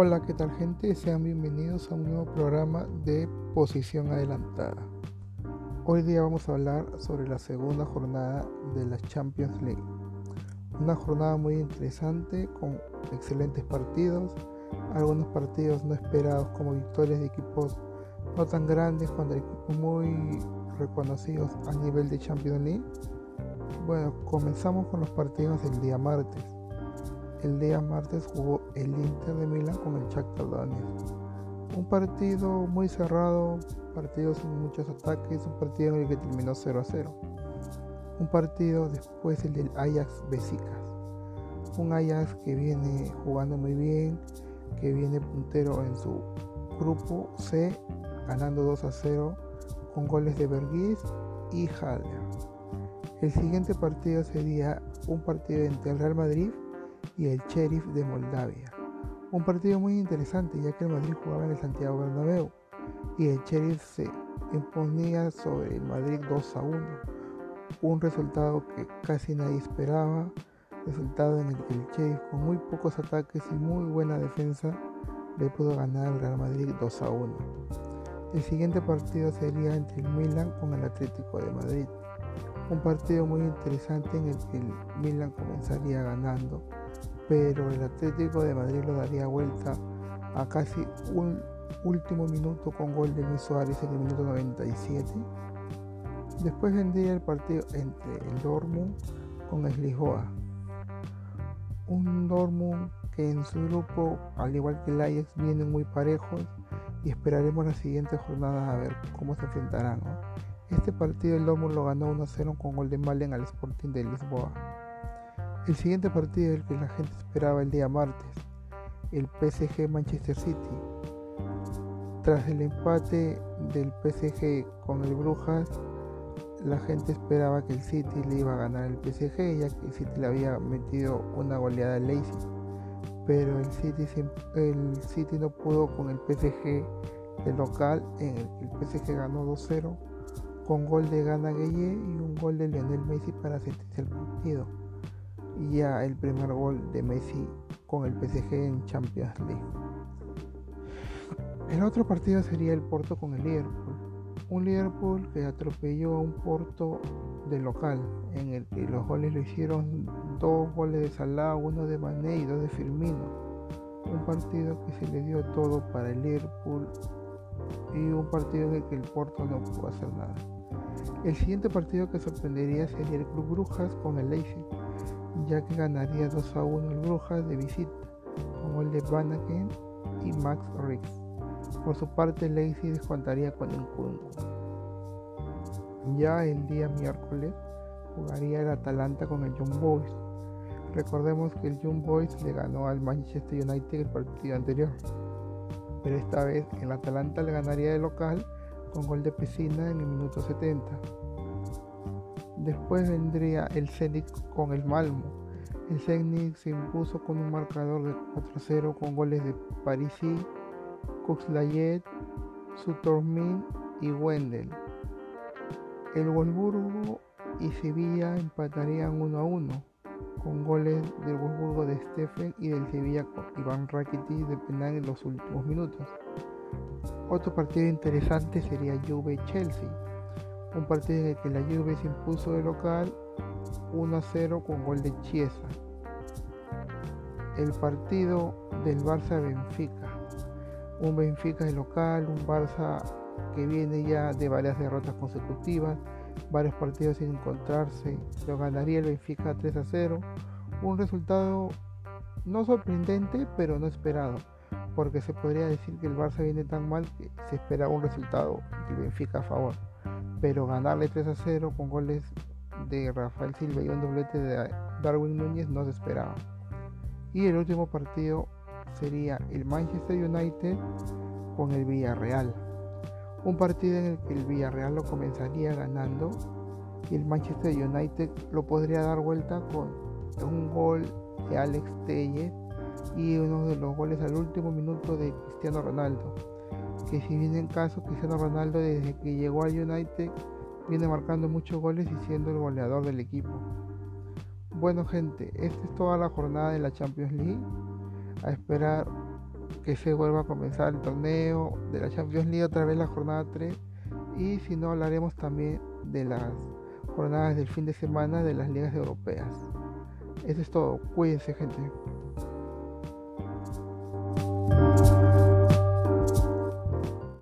Hola, ¿qué tal gente? Sean bienvenidos a un nuevo programa de Posición Adelantada. Hoy día vamos a hablar sobre la segunda jornada de la Champions League. Una jornada muy interesante con excelentes partidos, algunos partidos no esperados como victorias de equipos no tan grandes contra equipos muy reconocidos a nivel de Champions League. Bueno, comenzamos con los partidos del día martes. El día martes jugó el Inter de Milán con el Shakhtar Donetsk. Un partido muy cerrado, partido sin muchos ataques, un partido en el que terminó 0 a 0. Un partido después el del Ajax Besiktas. Un Ajax que viene jugando muy bien, que viene puntero en su grupo C, ganando 2 a 0 con goles de Bergis y Haller. El siguiente partido sería un partido entre el Real Madrid y el Sheriff de Moldavia. Un partido muy interesante ya que el Madrid jugaba en el Santiago Bernabéu y el Sheriff se imponía sobre el Madrid 2 a 1. Un resultado que casi nadie esperaba, resultado en el que el Sheriff con muy pocos ataques y muy buena defensa le pudo ganar al Real Madrid 2 a 1. El siguiente partido sería entre el Milan con el Atlético de Madrid. Un partido muy interesante en el que el Milan comenzaría ganando pero el Atlético de Madrid lo daría vuelta a casi un último minuto con gol de Luis Suárez en el minuto 97. Después vendría el partido entre el Dortmund con el. Un Dortmund que en su grupo, al igual que el Ajax, vienen muy parejos y esperaremos la siguiente jornada a ver cómo se enfrentarán. Este partido el Dortmund lo ganó 1-0 con gol de Malen al Sporting de Lisboa. El siguiente partido el que la gente esperaba el día martes, el PSG Manchester City. Tras el empate del PSG con el Brujas, la gente esperaba que el City le iba a ganar el PSG, ya que el City le había metido una goleada al Leipzig. Pero el City, el City no pudo con el PSG de local, el PSG ganó 2-0 con gol de Gana Gueye y un gol de Lionel Messi para sentirse el partido ya el primer gol de Messi con el PSG en Champions League. El otro partido sería el Porto con el Liverpool. Un Liverpool que atropelló a un Porto de local, en el que los goles lo hicieron dos goles de Salah, uno de Mané y dos de Firmino. Un partido que se le dio todo para el Liverpool y un partido en el que el Porto no pudo hacer nada. El siguiente partido que sorprendería sería el Club Brujas con el Leipzig ya que ganaría 2 a 1 el Brujas de visita, con gol de Vanaken y Max Riggs. Por su parte, Lacey descontaría con el Kungu. Ya el día miércoles jugaría el Atalanta con el Young Boys. Recordemos que el Young Boys le ganó al Manchester United el partido anterior, pero esta vez el Atalanta le ganaría de local con gol de Pesina en el minuto 70. Después vendría el Zenit con el Malmo. El Zenit se impuso con un marcador de 4-0 con goles de Parisi, Kuxlayet, Sutormin y Wendel. El Wolfsburgo y Sevilla empatarían 1-1 con goles del Wolfsburgo de Stephen y del Sevilla Iván Rakitic de penal en los últimos minutos. Otro partido interesante sería Juve-Chelsea un partido en el que la Juve se impuso de local 1 a 0 con gol de Chiesa. El partido del Barça Benfica. Un Benfica de local, un Barça que viene ya de varias derrotas consecutivas, varios partidos sin encontrarse. Lo ganaría el Benfica 3 a 0. Un resultado no sorprendente, pero no esperado, porque se podría decir que el Barça viene tan mal que se espera un resultado del Benfica a favor pero ganarle 3 a 0 con goles de Rafael Silva y un doblete de Darwin Núñez no se esperaba. Y el último partido sería el Manchester United con el Villarreal. Un partido en el que el Villarreal lo comenzaría ganando y el Manchester United lo podría dar vuelta con un gol de Alex Telles y uno de los goles al último minuto de Cristiano Ronaldo que si bien en caso Cristiano Ronaldo desde que llegó al United viene marcando muchos goles y siendo el goleador del equipo. Bueno gente, esta es toda la jornada de la Champions League. A esperar que se vuelva a comenzar el torneo de la Champions League otra vez la jornada 3 y si no hablaremos también de las jornadas del fin de semana de las ligas europeas. Eso es todo, cuídense gente.